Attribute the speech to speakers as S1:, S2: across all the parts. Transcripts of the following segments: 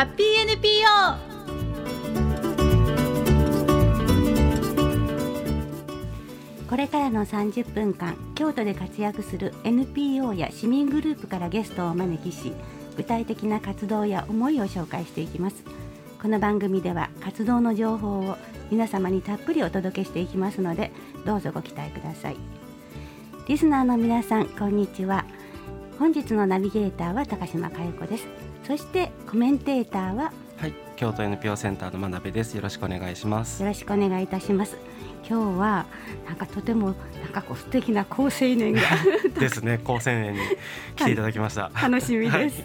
S1: ハッピー NPO
S2: これからの30分間京都で活躍する NPO や市民グループからゲストをお招きし具体的な活動や思いを紹介していきます。この番組では活動の情報を皆様にたっぷりお届けしていきますのでどうぞご期待ください。リスナーの皆さんこんにちは。本日のナビゲーターは高島佳代子です。そしてコメンテーターは
S3: はい、京都 NPO センターの真鍋です。よろしくお願いします。
S2: よろしくお願いいたします今日はなんかとてもなんかこう素敵な好青年が
S3: ですね、高青年に来ていただきました。
S2: 楽しみです。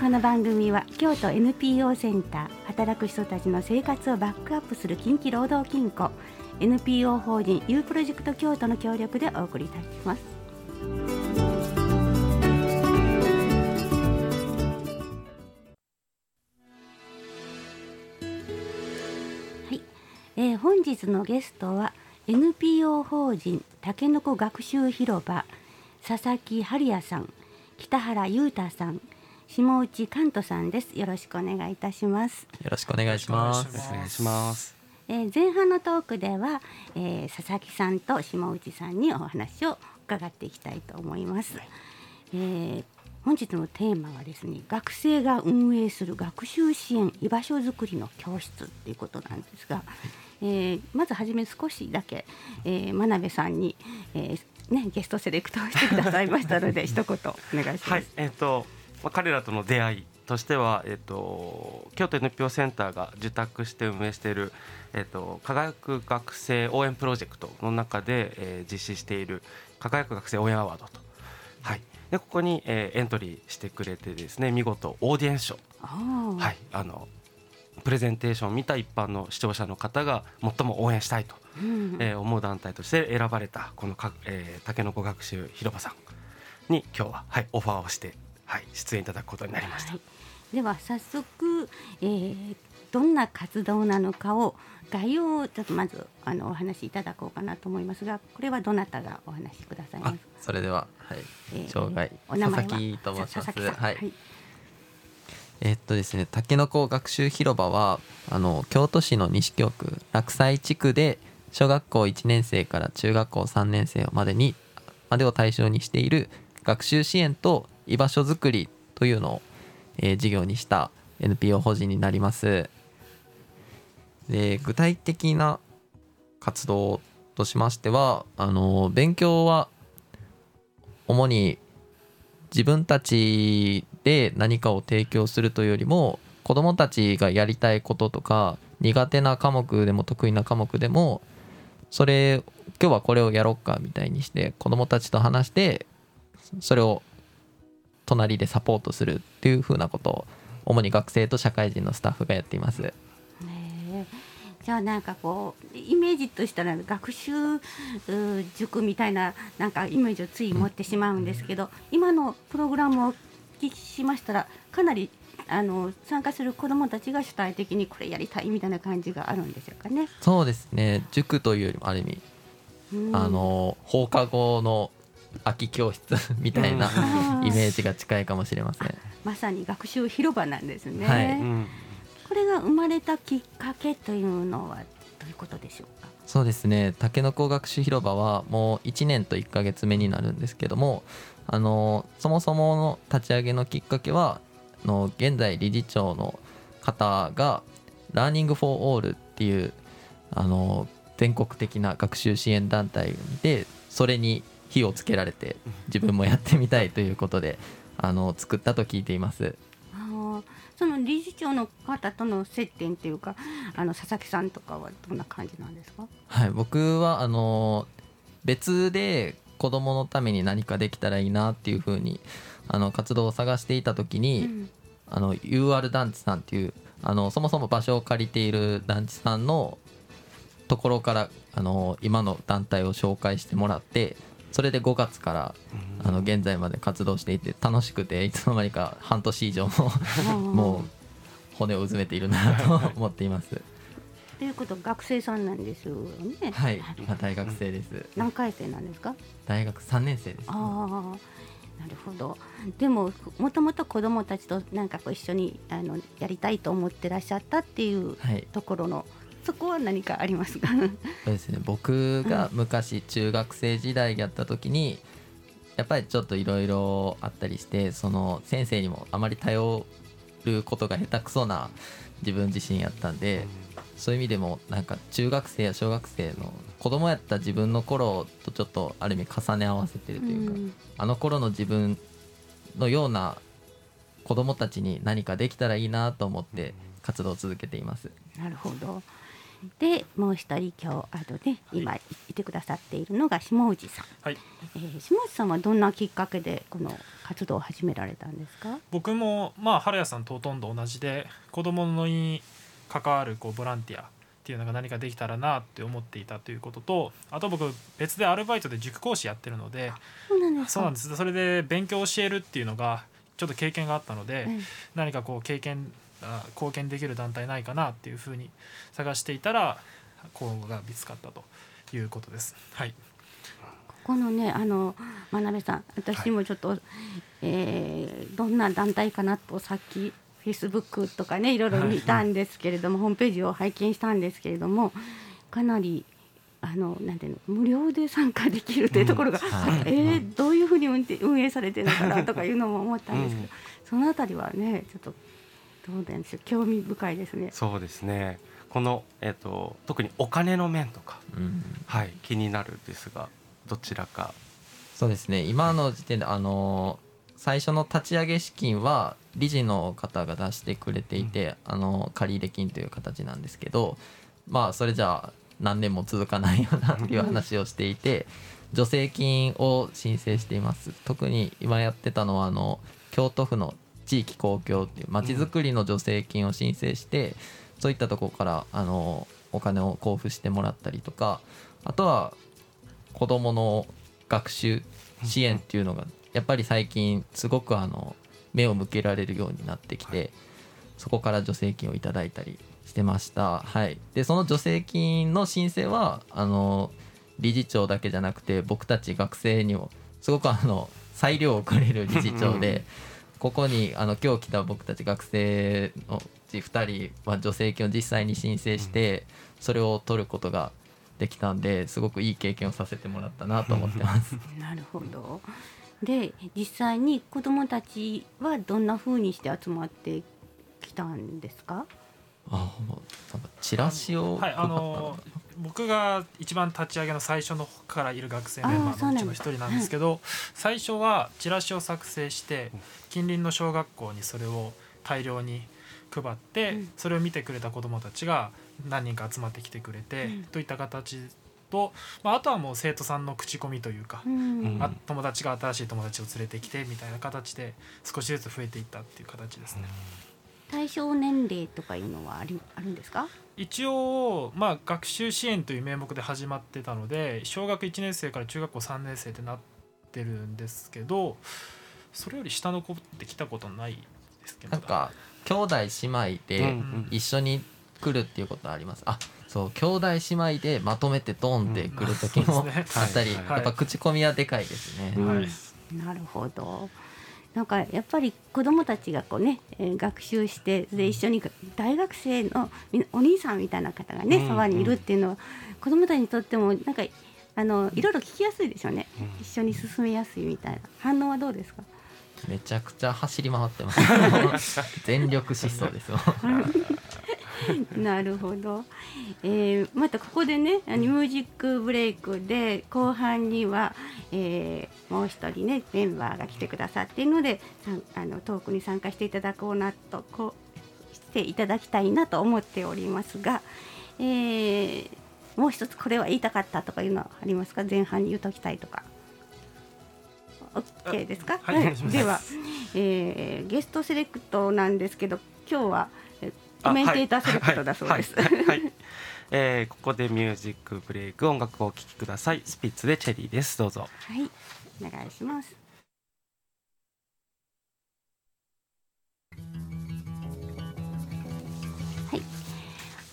S2: この番組は京都 NPO センター働く人たちの生活をバックアップする近畿労働金庫 NPO 法人 U プロジェクト京都の協力でお送りいたします。えー本日のゲストは NPO 法人たけのこ学習広場佐々木春也さん北原裕太さん下内寛人さんです。よろしくお願いいたします、
S4: よろしくお願いします。
S3: お願いします。
S2: えー前半のトークでは、えー佐々木さんと下内さんにお話を伺っていきたいと思います、えー本日のテーマはですね学生が運営する学習支援居場所づくりの教室っていうことなんですが、えーまずはじめ少しだけ、えー真鍋さんに、えーね、ゲストセレクトをしてくださいましたので 一言お願いします。
S3: はい、えっ、と、まあ、彼らとの出会いとしては、えっ、と、京都 NPO センターが受託して運営している。えっ、と、輝く学生応援プロジェクトの中で、えー実施している輝く学生応援アワードと。はい。で、ここに、えーエントリーしてくれてですね、見事オーディエンス賞。はい、あの。プレゼンテーションを見た一般の視聴者の方が最も応援したいと
S2: うん
S3: えー思う団体として選ばれたこのか、えー、たけのこ学習広場さんに今日は、はい、オファーをして、はい、出演いただくことになりました。
S2: はい、では早速、えーどんな活動なのかを概要をちょっとまずあのお話しいただこうかなと思いますがこれはどなたがお話しくださいま
S4: あ
S2: す？か、
S4: それでは、はい、
S2: えー
S4: 障害
S2: お名前は？
S4: 佐々木と申します。
S2: 佐々木さん
S4: はい。えっとですね、たけのこ学習広場はあの京都市の西京区落西地区で小学校1年生から中学校3年生までにまでを対象にしている学習支援と居場所づくりというのを、えー事業にした NPO 法人になります。で具体的な活動としましてはあの勉強は主に自分たちで何かを提供するというよりも子どもたちがやりたいこととか苦手な科目でも得意な科目でもそれ今日はこれをやろうかみたいにして子どもたちと話してそれを隣でサポートするっていうふうなことを主に学生と社会人のスタッフがやっています。
S2: じゃあなんかこうイメージとしたら学習塾みたいななんかイメージをつい持ってしまうんですけど、今のプログラムを聞きしましたらかなりあの参加する子どもたちが主体的にこれやりたいみたいな感じがあるんでしょうかね。
S4: そうですね塾というよりもある意味
S2: うん
S4: あの放課後の空き教室 みたいな
S2: うん
S4: イメージが近いかもしれません。
S2: まさに学習広場なんですね。
S4: はい
S3: うん
S2: これが生まれたきっかけというのはどういうことでしょうか？
S4: そうですねたけのこ学習広場はもう1年と1ヶ月目になるんですけどもあのそもそもの立ち上げのきっかけはあの現在理事長の方が Learning for All っていうあの全国的な学習支援団体でそれに火をつけられて自分もやってみたいということであの作ったと聞いています。
S2: その理事長の方との接点っていうか、あの佐々木さんとかはどんな感じなんですか？
S4: はい、僕はあの別で子供のために何かできたらいいなっていうふうにあの活動を探していた時に、
S2: うん。
S4: あの UR 団地さんっていうあのそもそも場所を借りている団地さんのところからあの今の団体を紹介してもらってそれで5月からあの現在まで活動していて楽しくていつの間にか半年以上も もう骨をうずめているなと思っています。
S2: ということは学生さんなんですよね。
S4: はい、今大学生です。
S2: 何回生なんですか？
S4: 大学3年生です。
S2: ああ、なるほどでももともと子どもたちとなんかこう一緒にあのやりたいと思ってらっしゃったっていう
S4: はい
S2: ところの、そこは何かありますか？
S4: そうですね僕が昔中学生時代やった時にやっぱりちょっといろいろあったりしてその先生にもあまり頼ることが下手くそな自分自身やったんでそういう意味でもなんか中学生や小学生の子供やった自分の頃とちょっとある意味重ね合わせてるというか、
S2: ん。
S4: あの頃の自分のような子供たちに何かできたらいいなと思って活動を続けています。
S2: なるほど。でもう一人今日あのね今いてくださっているのが下内さん、
S1: はい、
S2: えー下内さんはどんなきっかけでこの活動を始められたんですか？
S1: 僕もまあ原谷さんとほとんど同じで子供のに関わるこうボランティアっていうのが何かできたらなって思っていたということとあと僕別でアルバイトで塾講師やってるので
S2: そうなんですか。
S1: それで勉強を教えるっていうのがちょっと経験があったので、
S2: え
S1: 何かこう経験あ貢献できる団体ないかなっていうふうに探していたらこうが見つかったということです。はい、
S2: ここのねあの真鍋さん私もちょっと、えーどんな団体かなとさっきフェイスブックとかねいろいろ見たんですけれども、ホームページを拝見したんですけれどもかなりあのなんていうの無料で参加できるというところが、
S4: はい。
S2: えーどういうふうに運転運営されてるのかなとかいうのも思ったんですけど、
S3: うん。
S2: そのあたりはねちょっとどうなんでしょう興味深いですね。
S3: そうですね。この、えっと特にお金の面とか、
S4: うん。
S3: はい、気になるんですがどちらか。
S4: そうですね。今の時点であの最初の立ち上げ資金は理事の方が出してくれていて、あの借入金という形なんですけどまあそれじゃあ何年も続かないよなっていう話をしていて助成金を申請しています。特に今やってたのはあの京都府の地域公共っていうまちづくりの助成金を申請して、そういったところからあのお金を交付してもらったりとかあとは子どもの学習支援っていうのがやっぱり最近すごくあの目を向けられるようになってきてそこから助成金をいただいたりしてました。はい、でその助成金の申請はあの理事長だけじゃなくて僕たち学生にもすごくあの裁量をくれる理事長でここにあの今日来た僕たち学生のうち2人は助成金を実際に申請してそれを取ることができたんですごくいい経験をさせてもらったなと思ってます。
S2: なるほど。で実際に子どもたちはどんな風にして集まってきたんですか？
S4: あチラシを
S1: はい、あの僕が一番立ち上げの最初の方からいる学生メンバ
S2: あー
S1: のうちの一人なんですけど最初はチラシを作成して近隣の小学校にそれを大量に配って、
S2: うん。
S1: それを見てくれた子どもたちが何人か集まってきてくれて、
S2: うん。
S1: といった形と、まあ、あとはもう生徒さんの口コミというか、
S2: うん
S3: うん
S1: あ友達が新しい友達を連れてきてみたいな形で少しずつ増えていったっていう形ですね。
S2: 対象年齢とかいうのはありあるんですか？
S1: 一応、まあ、学習支援という名目で始まってたので小学1年生から中学校3年生ってなってるんですけどそれより下の子って来たことないですけど
S4: なんか兄弟姉妹
S3: うん
S4: で
S3: うん
S4: 一緒に来るっていうことあります。あそう兄弟姉妹でまとめてドンって来る時もあったり、やっぱ口コミはでかいですね。
S2: なるほど。なんかやっぱり子どもたちがこうね、えー学習してで一緒に大学生のみお兄さんみたいな方がね、
S3: うん。
S2: そばにいるっていうのは子どもたちにとってもなんかあのいろいろ聞きやすいでしょうね、
S3: うん。
S2: 一緒に進めやすいみたいな。反応はどうですか？
S4: めちゃくちゃ走り回ってます。全力疾走ですよ。
S2: なるほど、えーまたここでねミュージックブレイクで後半には、えーもう一人ねメンバーが来てくださっているのであのトークに参加していただこうなとこうしていただきたいなと思っておりますが、えーもう一つこれは言いたかったとかいうのはありますか？前半に言うときたいとか。OK ですか、
S1: はい
S2: では、えーゲストセレクトなんですけど今日はえコメンテーターセレクトだそうです。
S3: えーここでミュージックブレイク音楽をお聴きください。スピッツでチェリーです。どうぞ。
S2: はい、お願いします。はい、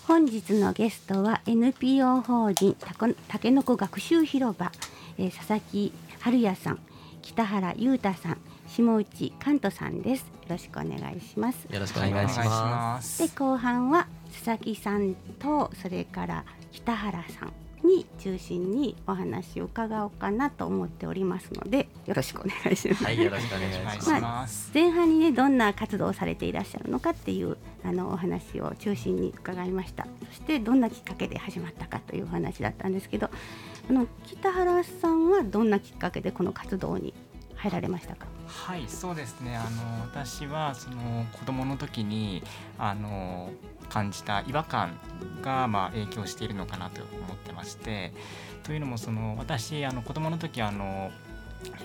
S2: 本日のゲストは NPO 法人たこたけのこ学習広場、えー佐々木春也さん、北原裕太さん下内関人さんですよろしくお願いします
S4: よろしくお願いします。
S2: で後半は佐々木さんとそれから北原さんに中心にお話を伺おうかなと思っておりますのでよろしくお願いします。
S4: はい、よろしくお願いします。
S5: ます。
S2: 前半にねどんな活動をされていらっしゃるのかっていうあのお話を中心に伺いましたそしてどんなきっかけで始まったかというお話だったんですけどあの北原さんはどんなきっかけでこの活動に入られましたか？
S5: はい、そうですね。あの私はその子供の時にあの感じた違和感がまあ影響しているのかなと思ってまして、というのもその私あの子供の時あの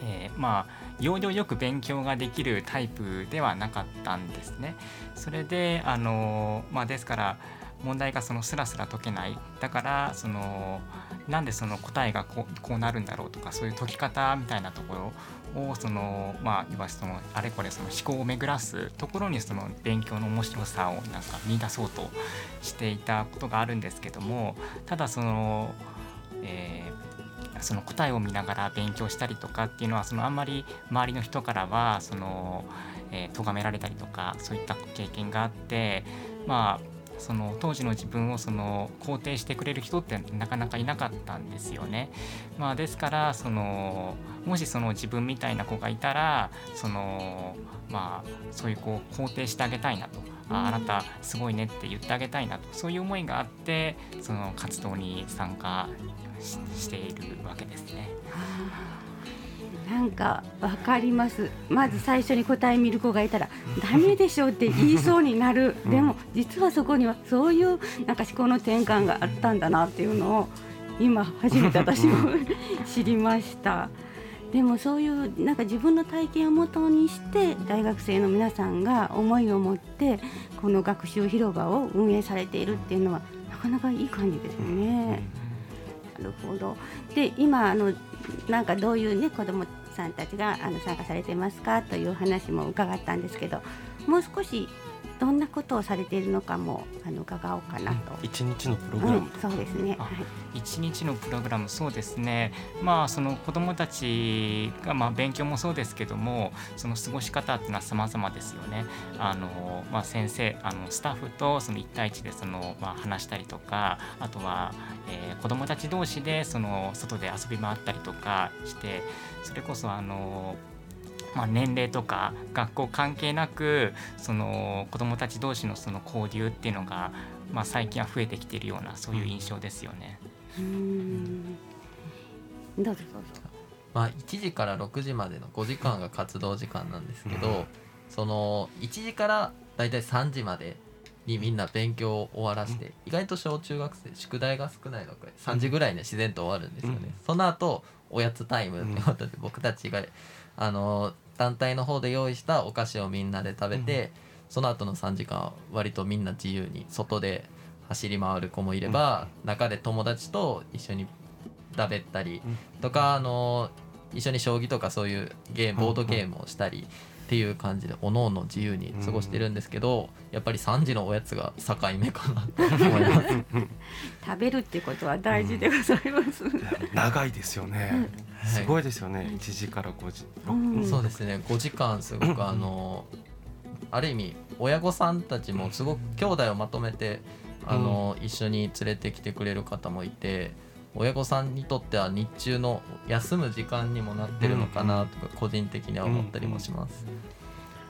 S5: えーまあ要領よく勉強ができるタイプではなかったんですね。それであのまあですから問題がそのスラスラ解けない。だからそのなんでその答えがこうこうなるんだろうとかそういう解き方みたいなところをそのまあいわゆるそのあれこれその思考を巡らすところにその勉強の面白さをなんか見出そうとしていたことがあるんですけどもただその、えーその答えを見ながら勉強したりとかっていうのはそのあんまり周りの人からはその、えー咎められたりとかそういった経験があってまあその当時の自分をその肯定してくれる人ってなかなかいなかったんですよね。まあ、ですからそのもしその自分みたいな子がいたらその、まあ、そういう子を肯定してあげたいなと。ああなたすごいねって言ってあげたいなとそういう思いがあってその活動に参加ししているわけですね。
S2: なんかわかります。まず最初に答え見る子がいたらダメでしょって言いそうになる、でも実はそこにはそういうなんか思考の転換があったんだなっていうのを今初めて私も 知りました。でもそういうなんか自分の体験をもとにして大学生の皆さんが思いを持ってこの学習広場を運営されているっていうのはなかなかいい感じですね。なるほど。で今あのなんかどういうね子どもさんたちがあの参加されてますかという話も伺ったんですけどもう少しどんなことをされているのかもあの伺おうかなと。
S3: 一日のプログ
S2: うん
S3: ラム、
S2: そうですね。
S5: あ
S2: はい。
S5: 一日のプログラムそうですねまあその子どもたちがまあ勉強もそうですけどもその過ごし方っていうのは様々ですよね。あのまあ先生あのスタッフとその一対一でそのまあ話したりとかあとは、えー子どもたち同士でその外で遊び回ったりとかしてそれこそあのまあ、年齢とか学校関係なくその子どもたち同士のその交流っていうのが、まあ、最近は増えてきているようなそういう印象ですよね。
S2: うーん。どうぞどうぞ。
S4: まあ、1時から6時までの5時間が活動時間なんですけど、
S3: うん
S4: その1時からだいたい3時までにみんな勉強を終わらせて、意外と小中学生宿題が少ないのか3時ぐらいに自然と終わるんですよね、
S3: うん
S4: その後おやつタイムってことで僕たちがあの団体の方で用意したお菓子をみんなで食べて、その後の3時間は割とみんな自由に外で走り回る子もいれば、中で友達と一緒に食べったりとか、あの一緒に将棋とかそういうゲームボードゲームをしたりっていう感じでおのおの自由に過ごしてるんですけど、やっぱり3時のおやつが境目かなと思います。
S2: 食べるってことは大事でございます。
S3: 長いですよね、
S4: はい
S3: すごいですよね。1時から5時、
S2: うん。
S4: そうですね。5時間すごくあのある意味親御さんたちもすごく兄弟をまとめてあの一緒に連れてきてくれる方もいて親御さんにとっては日中の休む時間にもなってるのかなとか個人的には思ったりもします。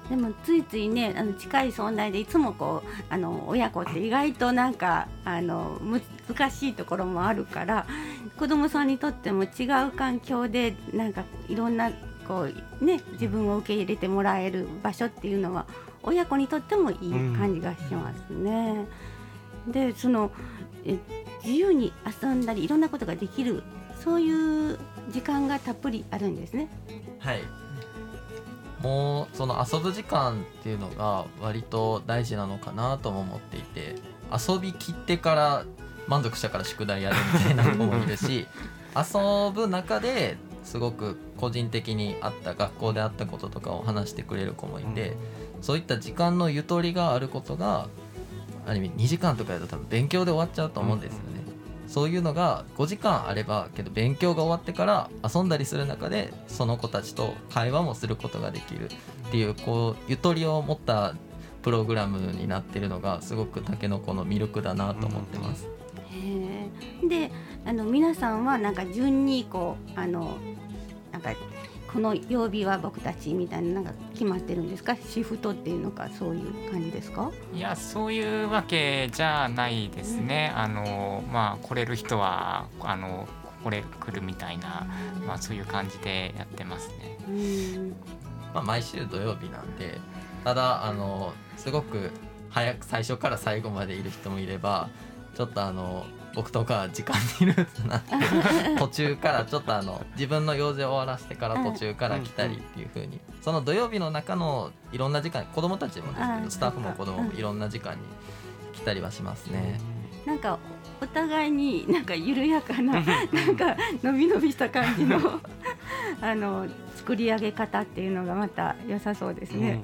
S2: でもついついねあの近い存在でいつもこうあの親子って意外となんかあの難しいところもあるから子供さんにとっても違う環境でなんかいろんなこうね自分を受け入れてもらえる場所っていうのは親子にとってもいい感じがしますね。でそのえ自由に遊んだりいろんなことができるそういう時間がたっぷりあるんですね。
S4: はいもうその遊ぶ時間っていうのが割と大事なのかなとも思っていて遊びきってから満足したから宿題やるみたいな子もいるし 遊ぶ中ですごく個人的にあった学校であったこととかを話してくれる子もいて、そういった時間のゆとりがあることがある意味2時間とかやると多分勉強で終わっちゃうと思うんですよね。そういうのが5時間あればけど勉強が終わってから遊んだりする中でその子たちと会話もすることができるっていうこうゆとりを持ったプログラムになってるのがすごくたけのこの魅力だなと思ってます。
S2: へであの皆さんはなんか順にこうあのなんかこの曜日は僕たちみたいななんか決まってるんですか？シフトっていうのかそういう感じですか？
S5: いやそういうわけじゃないですね、あのまあ来れる人はあのこれ来るみたいな、まあ、そういう感じでやってますね。
S2: うん。
S4: まあ、毎週土曜日なんでただあのすごく早く最初から最後までいる人もいればちょっとあの僕とか時間にルーツなって 途中からちょっとあの自分の用事を終わらせてから途中から来たりっていう風にその土曜日の中のいろんな時間子供たちもですけ
S2: うん
S4: どスタッフも子供もいろんな時間に来たりはしますね。
S2: なんかお互いになんか緩やかな なんか伸び伸びした感じの あの作り上げ方っていうのがまた良さそうですね。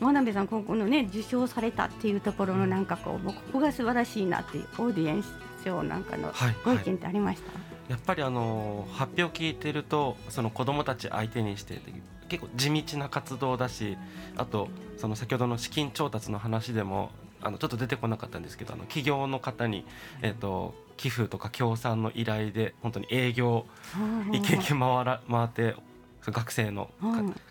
S2: 真鍋さんここのね受賞されたっていうところのなんかこうもうここが素晴らしいなっていうオーディエンス賞なんかの
S3: はい
S2: ご意見ってありました、
S3: やっぱりあの発表を聞いてるとその子どもたち相手にして結構地道な活動だしあとその先ほどの資金調達の話でもあのちょっと出てこなかったんですけどあの企業の方に、えっと寄付とか協賛の依頼で本当に営業一軒一軒回ら回って学生の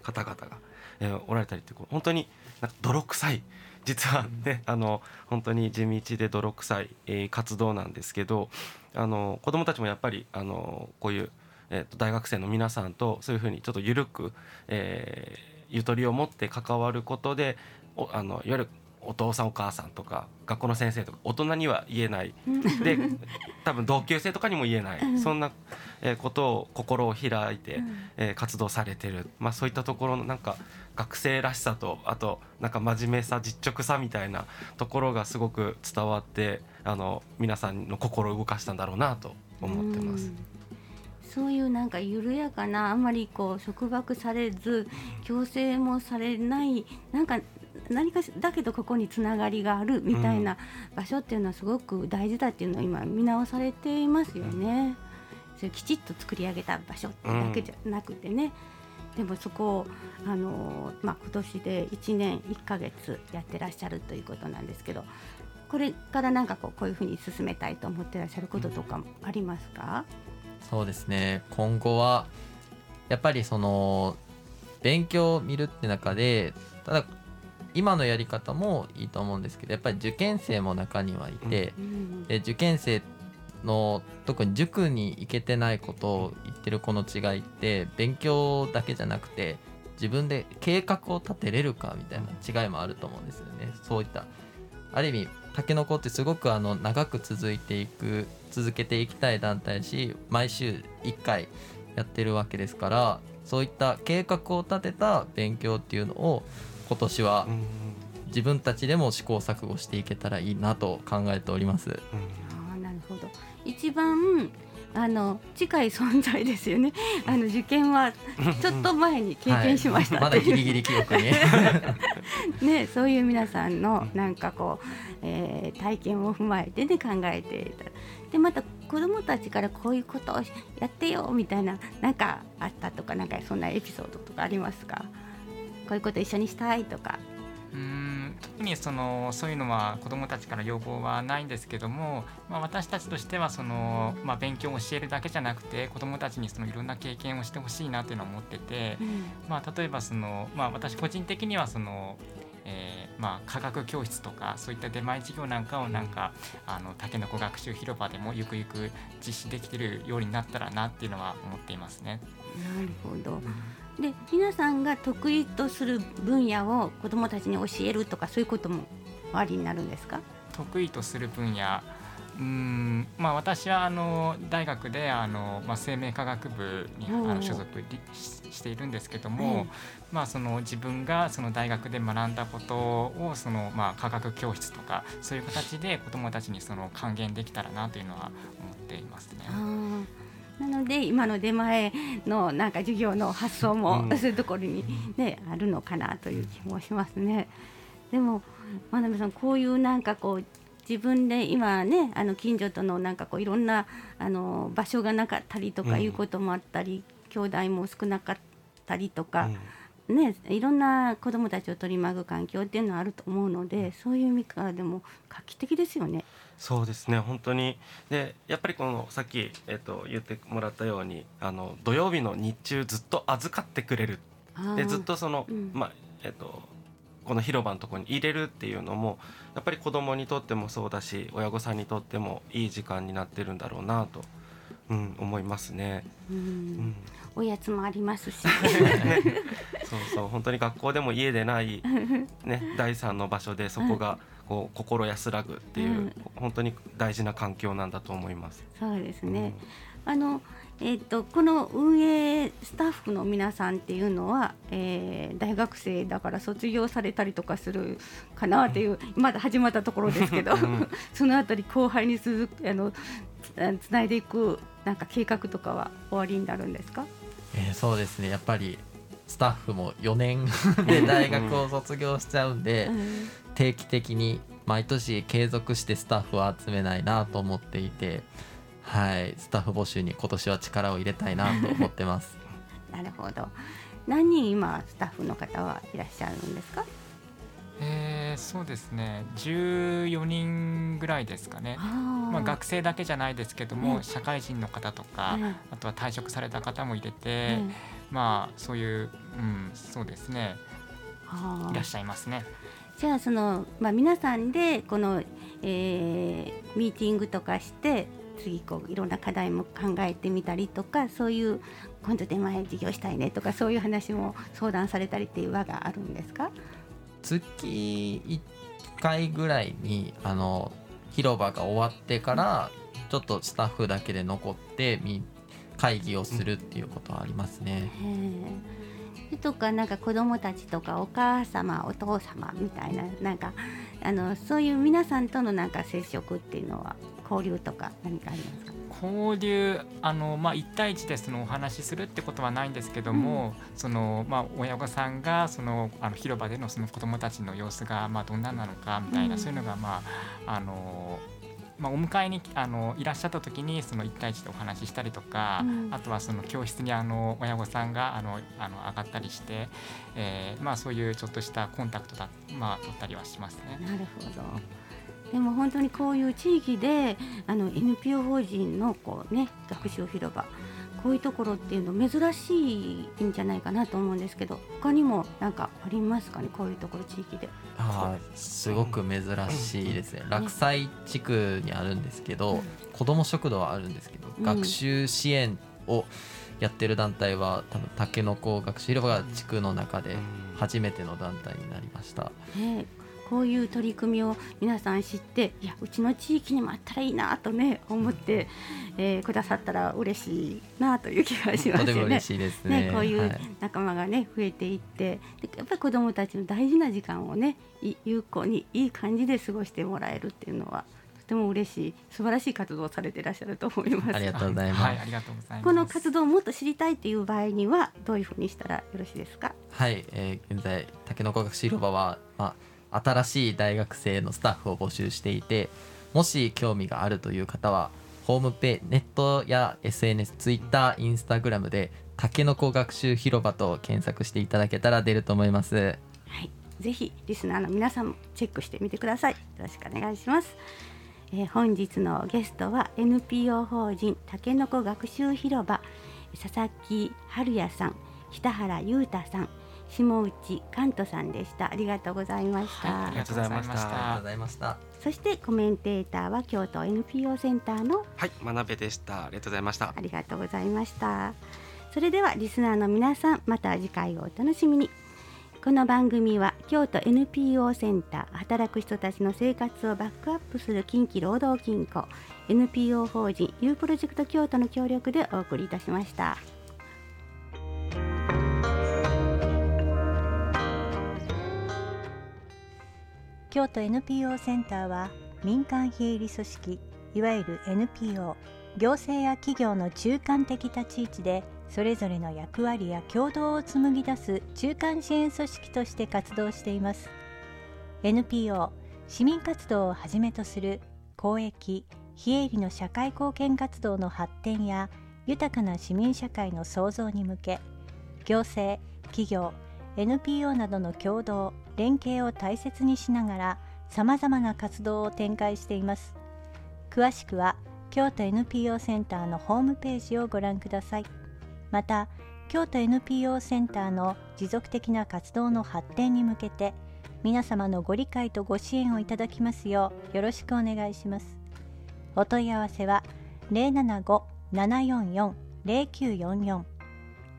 S3: 方々が、えーおられたりってこう本当になんか泥臭い実はね、あの本当に地道で泥臭い、えー活動なんですけどあの子どもたちもやっぱりあのこういう、えーと大学生の皆さんとそういうふうにちょっと緩く、えーゆとりを持って関わることでおあのいわゆるお父さんお母さんとか学校の先生とか大人には言えない。で多分同級生とかにも言えない、
S2: うん。
S3: そんな、えーことを心を開いて、
S2: うん。
S3: えー活動されてる、まあ、そういったところのなんか学生らしさとあとなんか真面目さ実直さみたいなところがすごく伝わってあの皆さんの心を動かしたんだろうなと思ってます。
S2: うんそういうなんか緩やかなあんまりこう束縛されず強制もされないなんか何かしだけどここにつながりがあるみたいな場所っていうのはすごく大事だっていうのを今見直されていますよね。そういうきちっと作り上げた場所ってだけじゃなくてね、でもそこをあの、まあ、今年で1年1ヶ月やってらっしゃるということなんですけどこれからなんかこうこういうふうに進めたいと思ってらっしゃることとかもありますか、
S4: そうですね。今後はやっぱりその勉強を見るって中でただ今のやり方もいいと思うんですけどやっぱり受験生も中にはいて、
S2: うん。
S4: で受験生の特に塾に行けてないことを言ってる子の違いって勉強だけじゃなくて自分で計画を立てれるかみたいな違いもあると思うんですよね。そういったある意味たけのこってすごくあの長く続いていく続けていきたい団体し毎週1回やってるわけですからそういった計画を立てた勉強っていうのを今年は
S3: うん
S4: 自分たちでも試行錯誤していけたらいいなと考えております。
S3: うん
S2: ああなるほど。一番あの近い存在ですよね。あの受験はちょっと前に経験しました。
S4: はい。まだギリギリ記憶に
S2: ね、そういう皆さんのなんかこう、えー体験を踏まえてね考えていた。でまた子どもたちからこういうことをやってよみたいななんかあったとかなんかそんなエピソードとかありますか？こういうこと一緒にしたいとか。
S5: うーん特にそのそういうのは子どもたちから要望はないんですけども、まあ、私たちとしてはその、まあ、勉強を教えるだけじゃなくて子どもたちにそのいろんな経験をしてほしいなというのは思ってて、まあ、例えばその、まあ、私個人的にはその、えーまあ、科学教室とかそういった出前授業なんかをなんかあのたけのこ学習広場でもゆくゆく実施できてるようになったらなっていうのは思っていますね。
S2: なるほど。で皆さんが得意とする分野を子どもたちに教えるとかそういうこともおありになるんですか？
S5: 得意とする分野。うーんまあ、私はあの大学であの、まあ、生命科学部にあの所属りししているんですけども、
S2: え
S5: まあ、その自分がその大学で学んだことをその、まあ、科学教室とかそういう形で子どもたちにその還元できたらなというのは思っていますね。
S2: なので今の出前のなんか授業の発想も、
S3: うん
S2: そういうところにねあるのかなという気もしますね。でも真鍋さんこういうなんかこう自分で今ねあの近所とのなんかこういろんなあの場所がなかったりとかいうこともあったり、兄弟も少なかったりとか、ね、いろんな子どもたちを取り巻く環境っていうのはあると思うのでそういう意味からでも画期的ですよね。
S3: そうですね本当に。でやっぱりこのさっき、えっと、言ってもらったようにあの土曜日の日中ずっと預かってくれる。でずっとその、うん、まあえっとこの広場のところに入れるっていうのもやっぱり子どもにとってもそうだし親御さんにとってもいい時間になってるんだろうなと、うん、思いますね。うん、う
S2: ん、おやつもありますし。
S3: そうそう本当に学校でも家でない、ね、第三の場所でそこがこう心安らぐっていう、うん、本当に大事な環境なんだと思います。
S2: そうですね、うん、あのえーと、この運営スタッフの皆さんっていうのは、えー、大学生だから卒業されたりとかするかなという、まだ始まったところですけど そのあたり後輩に続くあのつないでいくなんか計画とかは終わりになるんですか、
S4: えー、そうですね。やっぱりスタッフも4年 で大学を卒業しちゃうんで、うん、定期的に毎年継続してスタッフを集めないなと思っていて。はいスタッフ募集に今年は力を入れたいなと思ってます。
S2: なるほど。何人今スタッフの方はいらっしゃるんですか？
S5: えー、そうですね。14人ぐらいですかね。まあ、学生だけじゃないですけども、社会人の方とか、あとは退職された方も入れて、まあそういう、うん、そうですね。いらっしゃいますね。
S2: じゃあその、まあ、皆さんでこの、えー、ミーティングとかして次こういろんな課題も考えてみたりとかそういう今度出前授業したいねとかそういう話も相談されたりっていう輪があるんですか？
S4: 月1回ぐらいにあの広場が終わってからちょっとスタッフだけで残って会議をするっていうことはありますね。
S2: とかなんか子どもたちとかお母様お父様みたいななんかあのそういう皆さんとのなんか接触っていうのは交流とか何かありますか？
S5: 交流あの、まあ、1対1でそのお話しするってことはないんですけども、うん、そのまあ、親御さんがそのあの広場でのその子どもたちの様子が、まあ、どんななのかみたいな、うん、そういうのが、まああのまあ、お迎えにあのいらっしゃった時にその1対1でお話ししたりとか、うん、あとはその教室にあの親御さんがあのあの上がったりして、えーまあ、そういうちょっとしたコンタクトだ、まあ、取ったりはしますね。
S2: なるほどでも本当にこういう地域であの NPO 法人のこう、ね、学習広場こういうところっていうの珍しいんじゃないかなと思うんですけど他にも何かありますかね？こういうところ地域で。
S4: あすごく珍しいですね、落西地区にあるんですけど、うん、子ども食堂はあるんですけど、うん、学習支援をやってる団体は多分たけのこ学習広場が地区の中で初めての団体になりました。
S2: ねこういう取り組みを皆さん知っていやうちの地域にもあったらいいなとね思って、えー、くださったら嬉しいなという気がしますよね。
S4: 嬉しいですね、
S2: ね、こういう仲間がね増えていってやっぱり子どもたちの大事な時間をね有効にいい感じで過ごしてもらえるっていうのはとても嬉しい素晴らしい活動をされていらっしゃると思います。
S4: ありがとうございます。
S5: はい、ありがとうございます。
S2: この活動をもっと知りたいっていう場合にはどういうふうにしたらよろしいですか？
S4: はい、えー、現在竹の子学習広場はまあ新しい大学生のスタッフを募集していてもし興味があるという方はホームペネットや SNS、ツイッター、インスタグラムでたけのこ学習広場と検索していただけたら出ると思います。は
S2: い、ぜひリスナーの皆さんもチェックしてみてください。よろしくお願いします。えー、本日のゲストは NPO 法人たけのこ学習広場佐々木春也さん、北原裕太さん。下内関東さんでしたありがとうございました、は
S3: い、ありがとうございましたあり
S4: がとうございました
S2: そしてコメンテーターは京都 NPO センターの
S3: はい真鍋でしたありがとうございました
S2: ありがとうございましたそれではリスナーの皆さんまた次回をお楽しみにこの番組は京都 NPO センター働く人たちの生活をバックアップする近畿労働金庫 NPO 法人 U プロジェクト京都の協力でお送りいたしました。
S6: 京都 NPO センターは民間非営利組織いわゆる NPO 行政や企業の中間的立ち位置でそれぞれの役割や共同を紡ぎ出す中間支援組織として活動しています。NPO 市民活動をはじめとする公益非営利の社会貢献活動の発展や豊かな市民社会の創造に向け行政企業 NPO などの共同連携を大切にしながらさまざまな活動を展開しています。詳しくは京都 NPO センターのホームページをご覧ください。また京都 NPO センターの持続的な活動の発展に向けて皆様のご理解とご支援をいただきますようよろしくお願いします。お問い合わせは075-744-0944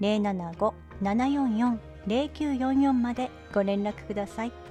S6: 075-744-0944 0944までご連絡ください。